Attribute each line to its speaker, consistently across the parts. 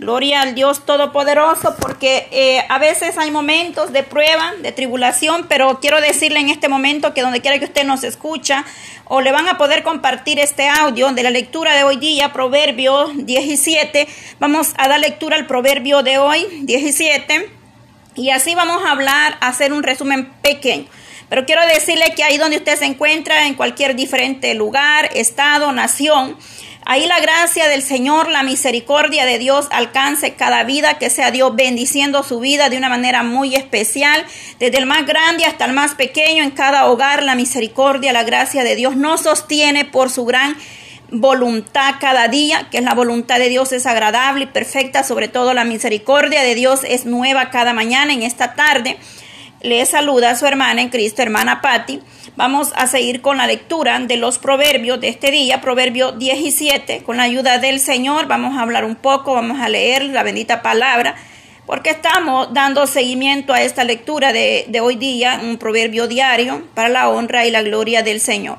Speaker 1: Gloria al Dios Todopoderoso, porque eh, a veces hay momentos de prueba, de tribulación, pero quiero decirle en este momento que donde quiera que usted nos escucha o le van a poder compartir este audio de la lectura de hoy día, Proverbio 17, vamos a dar lectura al Proverbio de hoy 17 y así vamos a hablar, a hacer un resumen pequeño. Pero quiero decirle que ahí donde usted se encuentra, en cualquier diferente lugar, estado, nación, Ahí la gracia del Señor, la misericordia de Dios alcance cada vida, que sea Dios bendiciendo su vida de una manera muy especial, desde el más grande hasta el más pequeño, en cada hogar la misericordia, la gracia de Dios nos sostiene por su gran voluntad cada día, que es la voluntad de Dios es agradable y perfecta, sobre todo la misericordia de Dios es nueva cada mañana en esta tarde. Le saluda a su hermana en Cristo, hermana Patti. Vamos a seguir con la lectura de los proverbios de este día, proverbio 17. Con la ayuda del Señor vamos a hablar un poco, vamos a leer la bendita palabra, porque estamos dando seguimiento a esta lectura de, de hoy día, un proverbio diario para la honra y la gloria del Señor.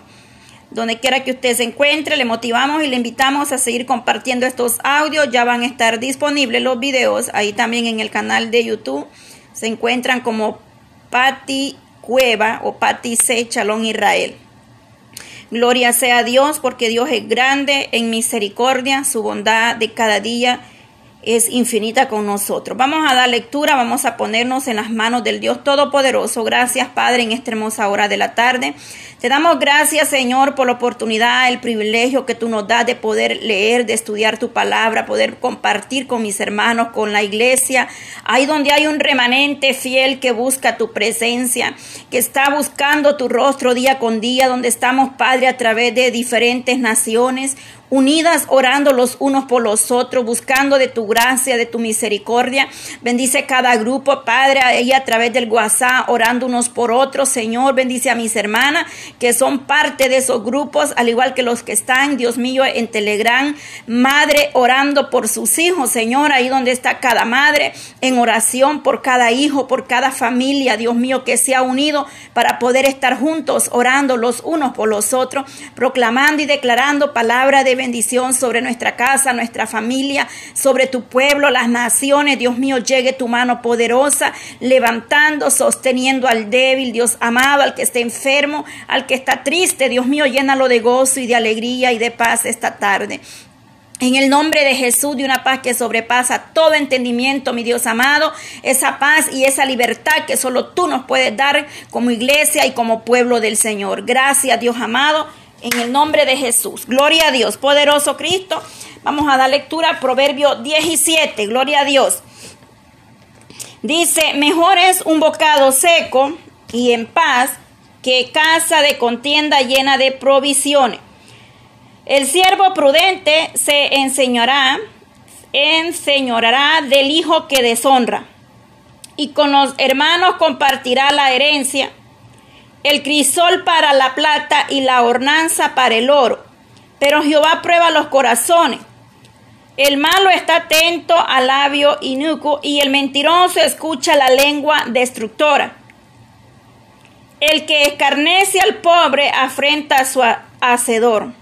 Speaker 1: Donde quiera que usted se encuentre, le motivamos y le invitamos a seguir compartiendo estos audios. Ya van a estar disponibles los videos ahí también en el canal de YouTube. Se encuentran como Pati Cueva o Pati C. Chalón Israel. Gloria sea a Dios porque Dios es grande en misericordia, su bondad de cada día es infinita con nosotros. Vamos a dar lectura, vamos a ponernos en las manos del Dios Todopoderoso. Gracias Padre en esta hermosa hora de la tarde. Te damos gracias, Señor, por la oportunidad, el privilegio que tú nos das de poder leer, de estudiar tu palabra, poder compartir con mis hermanos, con la iglesia, ahí donde hay un remanente fiel que busca tu presencia, que está buscando tu rostro día con día, donde estamos, Padre, a través de diferentes naciones, unidas orando los unos por los otros, buscando de tu gracia, de tu misericordia. Bendice cada grupo, Padre, ahí a través del WhatsApp, orando unos por otros. Señor, bendice a mis hermanas que son parte de esos grupos, al igual que los que están, Dios mío, en Telegram. Madre, orando por sus hijos, Señor, ahí donde está cada madre, en oración por cada hijo, por cada familia, Dios mío, que se ha unido para poder estar juntos, orando los unos por los otros, proclamando y declarando palabra de bendición sobre nuestra casa, nuestra familia, sobre tu pueblo, las naciones. Dios mío, llegue tu mano poderosa, levantando, sosteniendo al débil, Dios amado, al que esté enfermo, al que está triste. Dios mío, llénalo de gozo y de alegría y de paz esta tarde. En el nombre de Jesús, de una paz que sobrepasa todo entendimiento, mi Dios amado, esa paz y esa libertad que solo tú nos puedes dar como iglesia y como pueblo del Señor. Gracias, Dios amado en el nombre de Jesús. Gloria a Dios, poderoso Cristo. Vamos a dar lectura a Proverbio 17, gloria a Dios. Dice, mejor es un bocado seco y en paz que casa de contienda llena de provisiones. El siervo prudente se enseñará, enseñorará del hijo que deshonra, y con los hermanos compartirá la herencia el crisol para la plata y la ornanza para el oro. Pero Jehová prueba los corazones. El malo está atento al labio inicuo y el mentiroso escucha la lengua destructora. El que escarnece al pobre afrenta a su hacedor.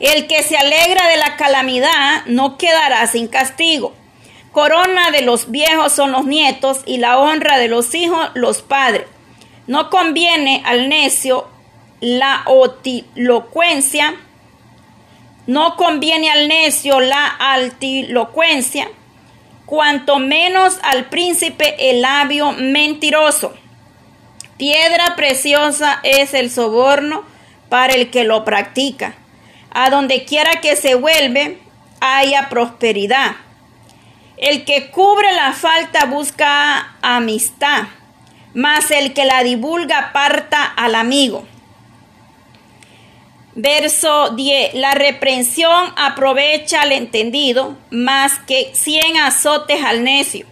Speaker 1: El que se alegra de la calamidad no quedará sin castigo. Corona de los viejos son los nietos y la honra de los hijos los padres. No conviene al necio la otilocuencia, no conviene al necio la altilocuencia, cuanto menos al príncipe el labio mentiroso. Piedra preciosa es el soborno para el que lo practica. A donde quiera que se vuelve, haya prosperidad. El que cubre la falta busca amistad mas el que la divulga aparta al amigo. Verso 10. La reprensión aprovecha al entendido más que cien azotes al necio.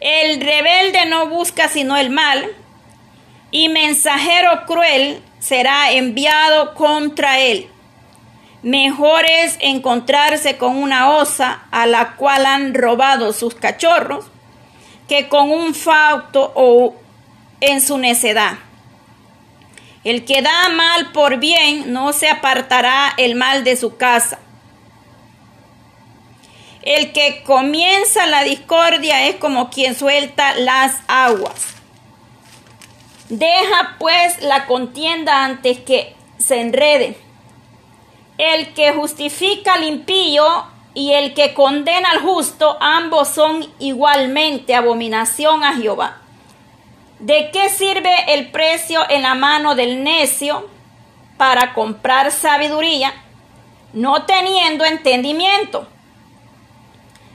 Speaker 1: El rebelde no busca sino el mal, y mensajero cruel será enviado contra él. Mejor es encontrarse con una osa a la cual han robado sus cachorros que con un fauto o en su necedad. El que da mal por bien no se apartará el mal de su casa. El que comienza la discordia es como quien suelta las aguas. Deja pues la contienda antes que se enrede. El que justifica al impío y el que condena al justo, ambos son igualmente abominación a Jehová. ¿De qué sirve el precio en la mano del necio para comprar sabiduría, no teniendo entendimiento?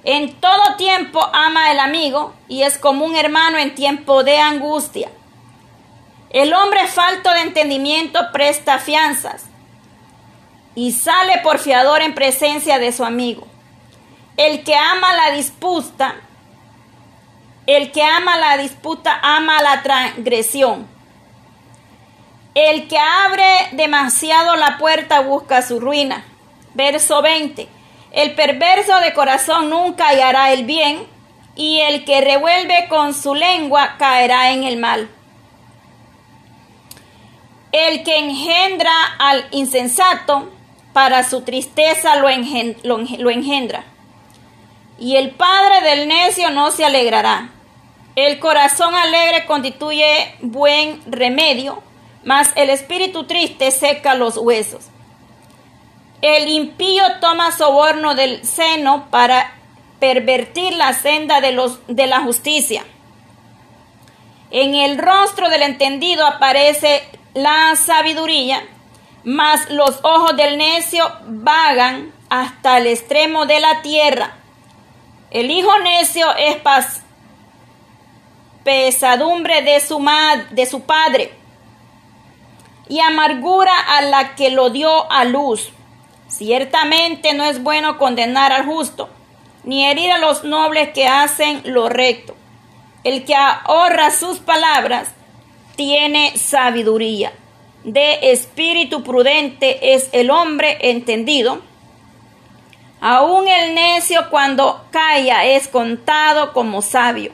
Speaker 1: En todo tiempo ama el amigo y es como un hermano en tiempo de angustia. El hombre falto de entendimiento presta fianzas y sale por fiador en presencia de su amigo. El que ama la disputa, el que ama la disputa ama la transgresión. El que abre demasiado la puerta busca su ruina. Verso 20. El perverso de corazón nunca hallará el bien, y el que revuelve con su lengua caerá en el mal. El que engendra al insensato, para su tristeza lo, engendra. Y el padre del necio no se alegrará. El corazón alegre constituye buen remedio, mas el espíritu triste seca los huesos. El impío toma soborno del seno para pervertir la senda de, los, de la justicia. En el rostro del entendido aparece la sabiduría, mas los ojos del necio vagan hasta el extremo de la tierra. El hijo necio es paz, pesadumbre de su, de su padre y amargura a la que lo dio a luz. Ciertamente no es bueno condenar al justo, ni herir a los nobles que hacen lo recto. El que ahorra sus palabras tiene sabiduría. De espíritu prudente es el hombre entendido. Aún el necio cuando calla es contado como sabio.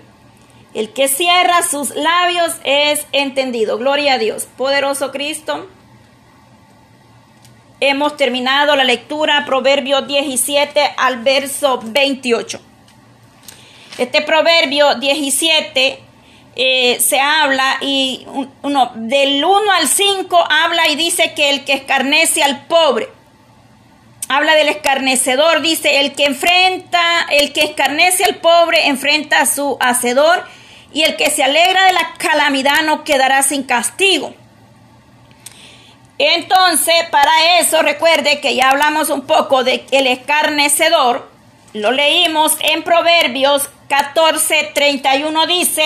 Speaker 1: El que cierra sus labios es entendido. Gloria a Dios. Poderoso Cristo. Hemos terminado la lectura, Proverbio 17 al verso 28. Este Proverbio 17 eh, se habla y uno, del 1 al 5 habla y dice que el que escarnece al pobre. Habla del escarnecedor, dice, el que enfrenta, el que escarnece al pobre enfrenta a su hacedor y el que se alegra de la calamidad no quedará sin castigo. Entonces, para eso recuerde que ya hablamos un poco de el escarnecedor. Lo leímos en Proverbios 14, 31 dice,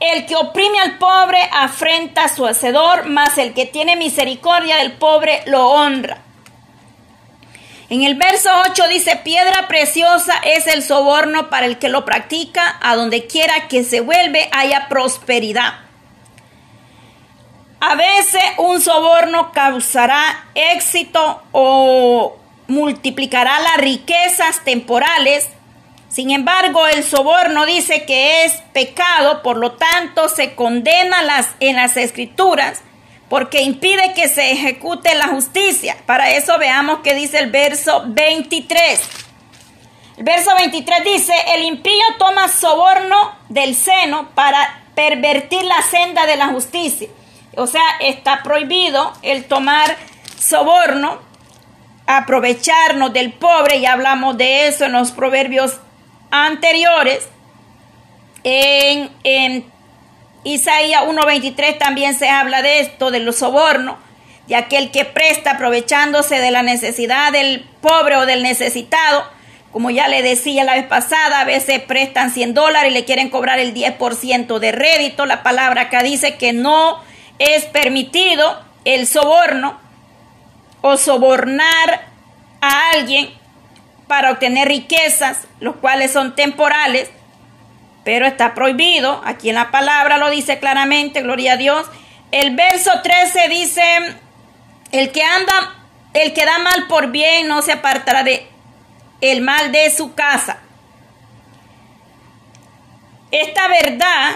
Speaker 1: el que oprime al pobre afrenta a su hacedor, mas el que tiene misericordia del pobre lo honra. En el verso 8 dice, piedra preciosa es el soborno para el que lo practica, a donde quiera que se vuelve haya prosperidad. A veces un soborno causará éxito o multiplicará las riquezas temporales. Sin embargo, el soborno dice que es pecado, por lo tanto se condena las, en las escrituras porque impide que se ejecute la justicia. Para eso veamos que dice el verso 23. El verso 23 dice, el impío toma soborno del seno para pervertir la senda de la justicia. O sea, está prohibido el tomar soborno, aprovecharnos del pobre, y hablamos de eso en los proverbios anteriores. En, en Isaías 1.23 también se habla de esto, de los sobornos, de aquel que presta aprovechándose de la necesidad del pobre o del necesitado. Como ya le decía la vez pasada, a veces prestan 100 dólares y le quieren cobrar el 10% de rédito. La palabra acá dice que no es permitido el soborno o sobornar a alguien para obtener riquezas, los cuales son temporales pero está prohibido. Aquí en la palabra lo dice claramente, gloria a Dios. El verso 13 dice, el que anda, el que da mal por bien no se apartará de el mal de su casa. Esta verdad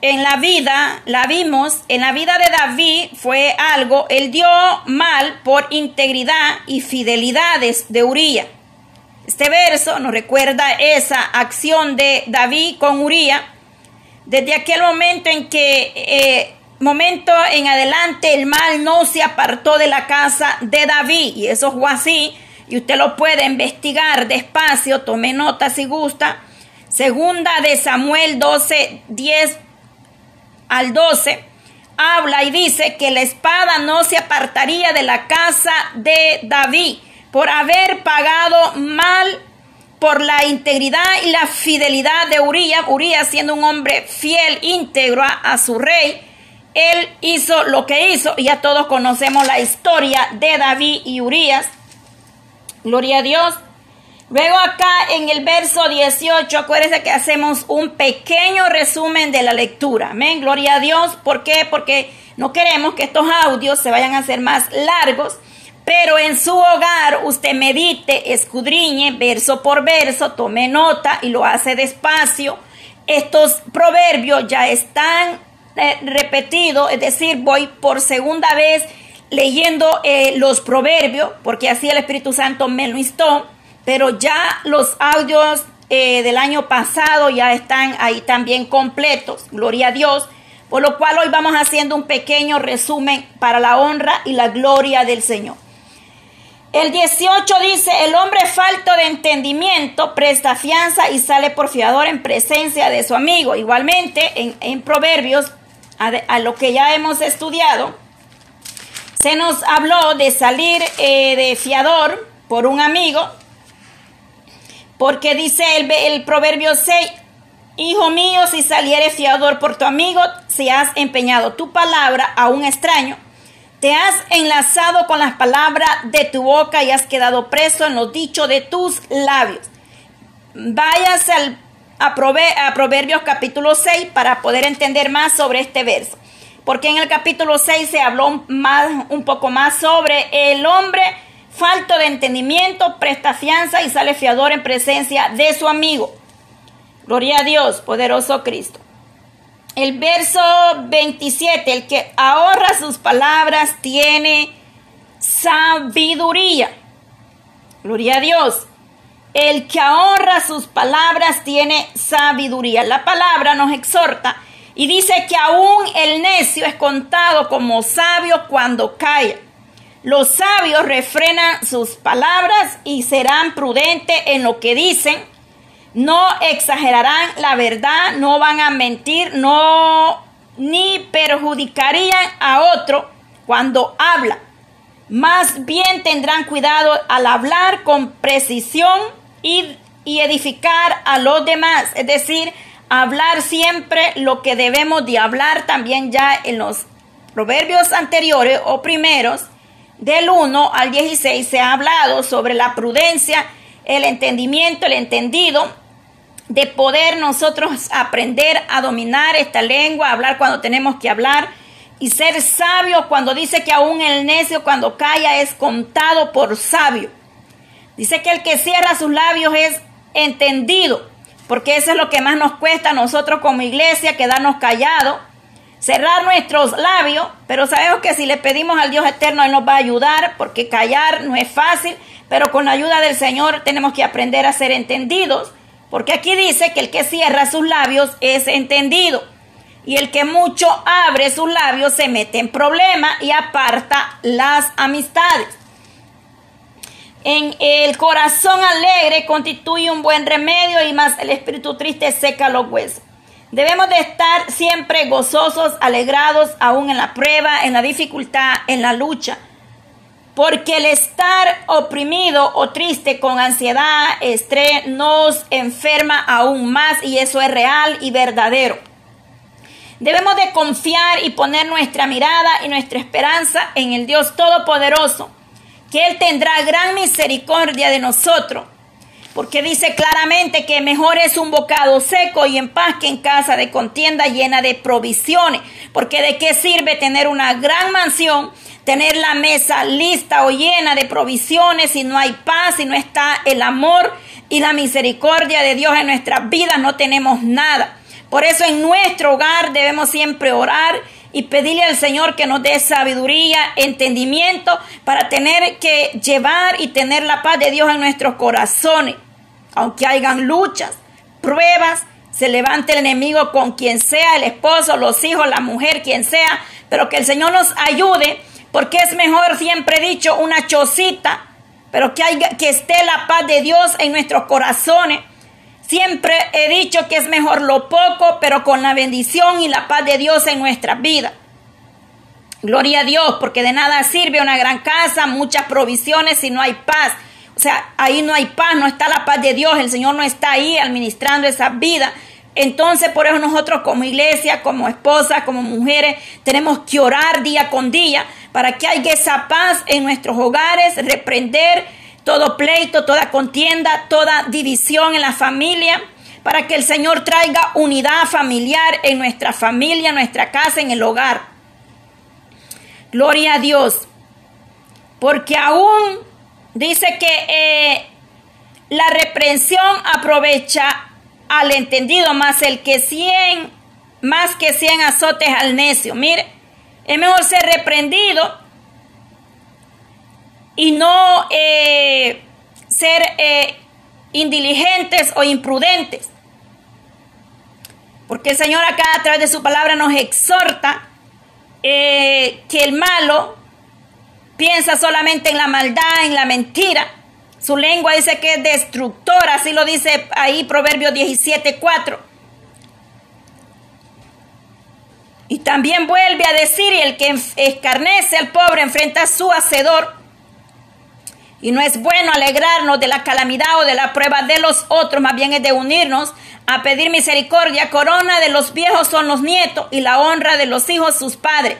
Speaker 1: en la vida, la vimos, en la vida de David fue algo, él dio mal por integridad y fidelidades de Uría. Este verso nos recuerda esa acción de David con Uría. Desde aquel momento en que, eh, momento en adelante, el mal no se apartó de la casa de David. Y eso fue así. Y usted lo puede investigar despacio, tome nota si gusta. Segunda de Samuel 12, 10 al 12 habla y dice que la espada no se apartaría de la casa de David por haber pagado mal por la integridad y la fidelidad de Urías, Urías siendo un hombre fiel, íntegro a, su rey, él hizo lo que hizo, y ya todos conocemos la historia de David y Urías. Gloria a Dios. Luego acá en el verso 18, acuérdense que hacemos un pequeño resumen de la lectura. Amén, gloria a Dios. ¿Por qué? Porque no queremos que estos audios se vayan a hacer más largos. Pero en su hogar usted medite, escudriñe verso por verso, tome nota y lo hace despacio. Estos proverbios ya están eh, repetidos, es decir, voy por segunda vez leyendo eh, los proverbios, porque así el Espíritu Santo me lo instó pero ya los audios eh, del año pasado ya están ahí también completos, gloria a Dios, por lo cual hoy vamos haciendo un pequeño resumen para la honra y la gloria del Señor. El 18 dice, el hombre falto de entendimiento presta fianza y sale por fiador en presencia de su amigo. Igualmente, en, Proverbios, a, lo que ya hemos estudiado, se nos habló de salir eh, de fiador por un amigo, porque dice el, el proverbio 6, Hijo mío, si salieres fiador por tu amigo, si has empeñado tu palabra a un extraño, te has enlazado con las palabras de tu boca y has quedado preso en los dichos de tus labios. Váyase al, a, Proverbios capítulo 6 para poder entender más sobre este verso. Porque en el capítulo 6 se habló más, un poco más sobre el hombre falto de entendimiento, presta fianza y sale fiador en presencia de su amigo. Gloria a Dios, poderoso Cristo. El verso 27, el que ahorra sus palabras tiene sabiduría. Gloria a Dios. El que ahorra sus palabras tiene sabiduría. La palabra nos exhorta y dice que aún el necio es contado como sabio cuando cae. Los sabios refrenan sus palabras y serán prudentes en lo que dicen. No exagerarán la verdad, no van a mentir, no ni perjudicarían a otro cuando habla. Más bien tendrán cuidado al hablar con precisión y, y edificar a los demás. Es decir, hablar siempre lo que debemos de hablar también ya en los proverbios anteriores o primeros del 1 al 16 se ha hablado sobre la prudencia, el entendimiento, el entendido, de poder nosotros aprender a dominar esta lengua, hablar cuando tenemos que hablar y ser sabio cuando dice que aún el necio cuando calla es contado por sabio. Dice que el que cierra sus labios es entendido, porque eso es lo que más nos cuesta a nosotros como iglesia, quedarnos callados cerrar nuestros labios, pero sabemos que si le pedimos al Dios eterno, Él nos va a ayudar, porque callar no es fácil, pero con la ayuda del Señor tenemos que aprender a ser entendidos, porque aquí dice que el que cierra sus labios es entendido, y el que mucho abre sus labios se mete en problemas y aparta las amistades. En el corazón alegre constituye un buen remedio y más el espíritu triste seca los huesos. Debemos de estar siempre gozosos, alegrados, aún en la prueba, en la dificultad, en la lucha. Porque el estar oprimido o triste con ansiedad, estrés, nos enferma aún más y eso es real y verdadero. Debemos de confiar y poner nuestra mirada y nuestra esperanza en el Dios Todopoderoso, que Él tendrá gran misericordia de nosotros porque dice claramente que mejor es un bocado seco y en paz que en casa de contienda llena de provisiones, porque de qué sirve tener una gran mansión, tener la mesa lista o llena de provisiones si no hay paz, si no está el amor y la misericordia de Dios en nuestras vidas, no tenemos nada. Por eso en nuestro hogar debemos siempre orar y pedirle al Señor que nos dé sabiduría, entendimiento para tener que llevar y tener la paz de Dios en nuestros corazones. Aunque hayan luchas, pruebas, se levante el enemigo con quien sea, el esposo, los hijos, la mujer, quien sea, pero que el Señor nos ayude, porque es mejor, siempre he dicho, una chocita, pero que, haya, que esté la paz de Dios en nuestros corazones. Siempre he dicho que es mejor lo poco, pero con la bendición y la paz de Dios en nuestras vidas. Gloria a Dios, porque de nada sirve una gran casa, muchas provisiones si no hay paz. O sea, ahí no hay paz, no está la paz de Dios, el Señor no está ahí administrando esa vida. Entonces, por eso nosotros como iglesia, como esposas, como mujeres, tenemos que orar día con día para que haya esa paz en nuestros hogares, reprender todo pleito, toda contienda, toda división en la familia, para que el Señor traiga unidad familiar en nuestra familia, en nuestra casa, en el hogar. Gloria a Dios. Porque aún dice que eh, la reprensión aprovecha al entendido, más el que cien, más que cien azotes al necio. Mire, es mejor ser reprendido y no eh, ser eh, indiligentes o imprudentes. Porque el Señor acá a través de su palabra nos exhorta que el malo piensa solamente en la maldad, en la mentira, su lengua dice que es destructora, así lo dice ahí Proverbio 17:4. Y también vuelve a decir, y el que escarnece al pobre enfrenta a su hacedor. Y no es bueno alegrarnos de la calamidad o de la prueba de los otros, más bien es de unirnos a pedir misericordia. Corona de los viejos son los nietos y la honra de los hijos sus padres.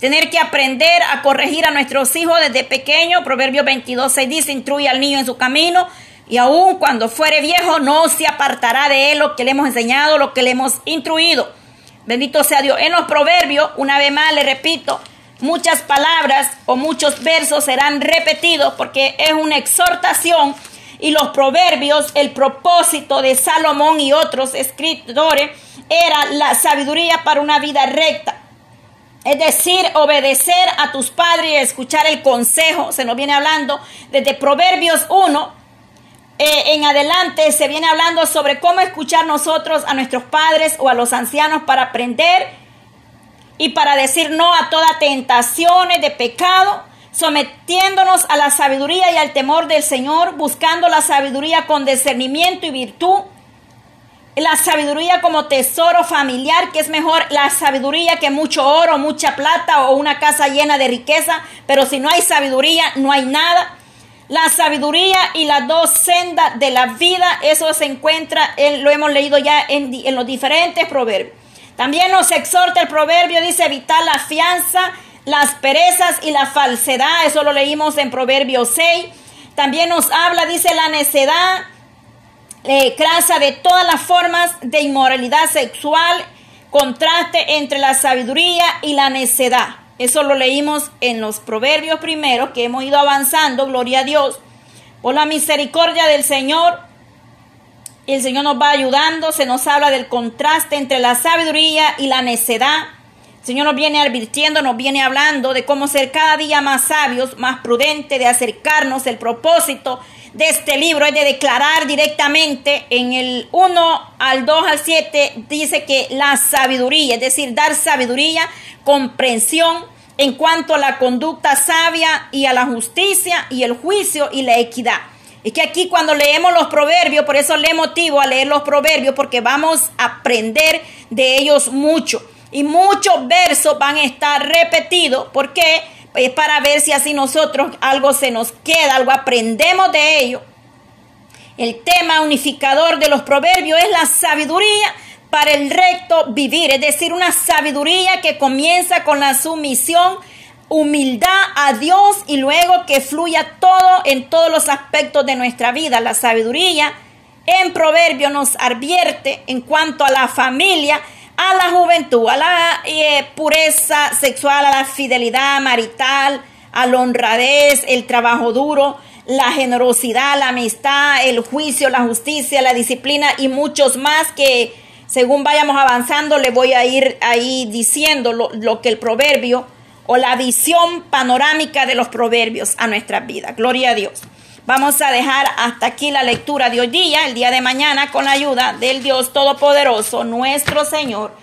Speaker 1: Tener que aprender a corregir a nuestros hijos desde pequeño. Proverbio 22, 6 dice, instruye al niño en su camino y aun cuando fuere viejo no se apartará de él lo que le hemos enseñado, lo que le hemos instruido. Bendito sea Dios. En los proverbios, una vez más le repito, muchas palabras o muchos versos serán repetidos porque es una exhortación y los proverbios, el propósito de Salomón y otros escritores era la sabiduría para una vida recta. Es decir, obedecer a tus padres y escuchar el consejo. Se nos viene hablando desde Proverbios 1 eh, en adelante. Se viene hablando sobre cómo escuchar nosotros a nuestros padres o a los ancianos para aprender y para decir no a todas tentaciones de pecado, sometiéndonos a la sabiduría y al temor del Señor, buscando la sabiduría con discernimiento y virtud la sabiduría como tesoro familiar, que es mejor la sabiduría que mucho oro, mucha plata o una casa llena de riqueza, pero si no hay sabiduría, no hay nada. La sabiduría y las dos sendas de la vida, eso se encuentra, en, lo hemos leído ya en, en los diferentes proverbios. También nos exhorta el proverbio, dice evitar la fianza, las perezas y la falsedad, eso lo leímos en Proverbio 6. También nos habla, dice la necedad, eh, de todas las formas de inmoralidad sexual, contraste entre la sabiduría y la necedad. Eso lo leímos en los proverbios primeros que hemos ido avanzando, gloria a Dios. Por la misericordia del Señor, el Señor nos va ayudando, se nos habla del contraste entre la sabiduría y la necedad. El Señor nos viene advirtiendo, nos viene hablando de cómo ser cada día más sabios, más prudentes, de acercarnos el propósito de este libro es de declarar directamente en el 1 al 2 al 7 dice que la sabiduría, es decir, dar sabiduría, comprensión en cuanto a la conducta sabia y a la justicia y el juicio y la equidad. Es que aquí cuando leemos los proverbios, por eso le motivo a leer los proverbios, porque vamos a aprender de ellos mucho. Y muchos versos van a estar repetidos. ¿Por qué? Es para ver si así nosotros algo se nos queda, algo aprendemos de ello. El tema unificador de los proverbios es la sabiduría para el recto vivir, es decir, una sabiduría que comienza con la sumisión, humildad a Dios y luego que fluya todo en todos los aspectos de nuestra vida. La sabiduría en proverbio nos advierte en cuanto a la familia, a la juventud, a la eh, pureza sexual, a la fidelidad marital, a la honradez, el trabajo duro, la generosidad, la amistad, el juicio, la justicia, la disciplina y muchos más que según vayamos avanzando, le voy a ir ahí diciendo lo, lo que el proverbio o la visión panorámica de los proverbios a nuestra vida. Gloria a Dios. Vamos a dejar hasta aquí la lectura de hoy día, el día de mañana, con la ayuda del Dios Todopoderoso, nuestro Señor.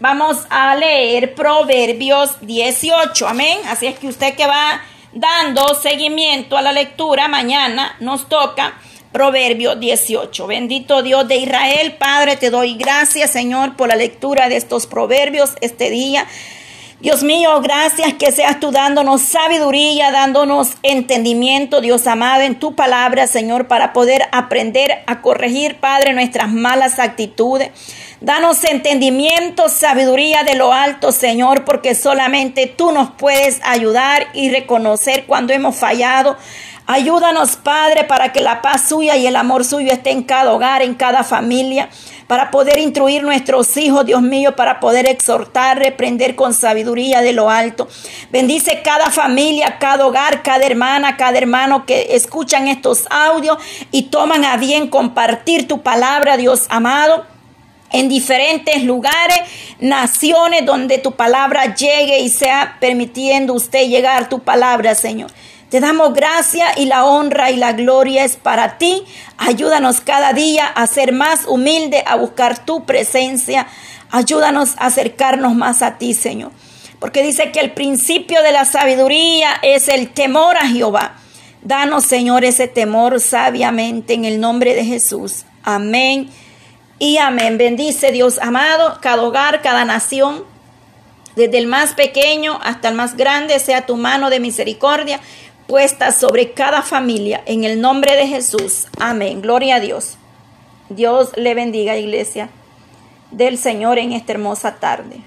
Speaker 1: Vamos a leer Proverbios 18, amén. Así es que usted que va dando seguimiento a la lectura, mañana nos toca Proverbios 18. Bendito Dios de Israel, Padre, te doy gracias, Señor, por la lectura de estos proverbios este día. Dios mío, gracias que seas tú dándonos sabiduría, dándonos entendimiento, Dios amado, en tu palabra, Señor, para poder aprender a corregir, Padre, nuestras malas actitudes. Danos entendimiento, sabiduría de lo alto, Señor, porque solamente tú nos puedes ayudar y reconocer cuando hemos fallado. Ayúdanos, Padre, para que la paz suya y el amor suyo esté en cada hogar, en cada familia, para poder instruir nuestros hijos, Dios mío, para poder exhortar, reprender con sabiduría de lo alto. Bendice cada familia, cada hogar, cada hermana, cada hermano que escuchan estos audios y toman a bien compartir tu palabra, Dios amado en diferentes lugares, naciones donde tu palabra llegue y sea permitiendo usted llegar tu palabra, Señor. Te damos gracia y la honra y la gloria es para ti. Ayúdanos cada día a ser más humilde, a buscar tu presencia. Ayúdanos a acercarnos más a ti, Señor. Porque dice que el principio de la sabiduría es el temor a Jehová. Danos, Señor, ese temor sabiamente en el nombre de Jesús. Amén y amén. Bendice Dios amado, cada hogar, cada nación, desde el más pequeño hasta el más grande, sea tu mano de misericordia puesta sobre cada familia en el nombre de Jesús. Amén. Gloria a Dios. Dios le bendiga, iglesia del Señor, en esta hermosa tarde.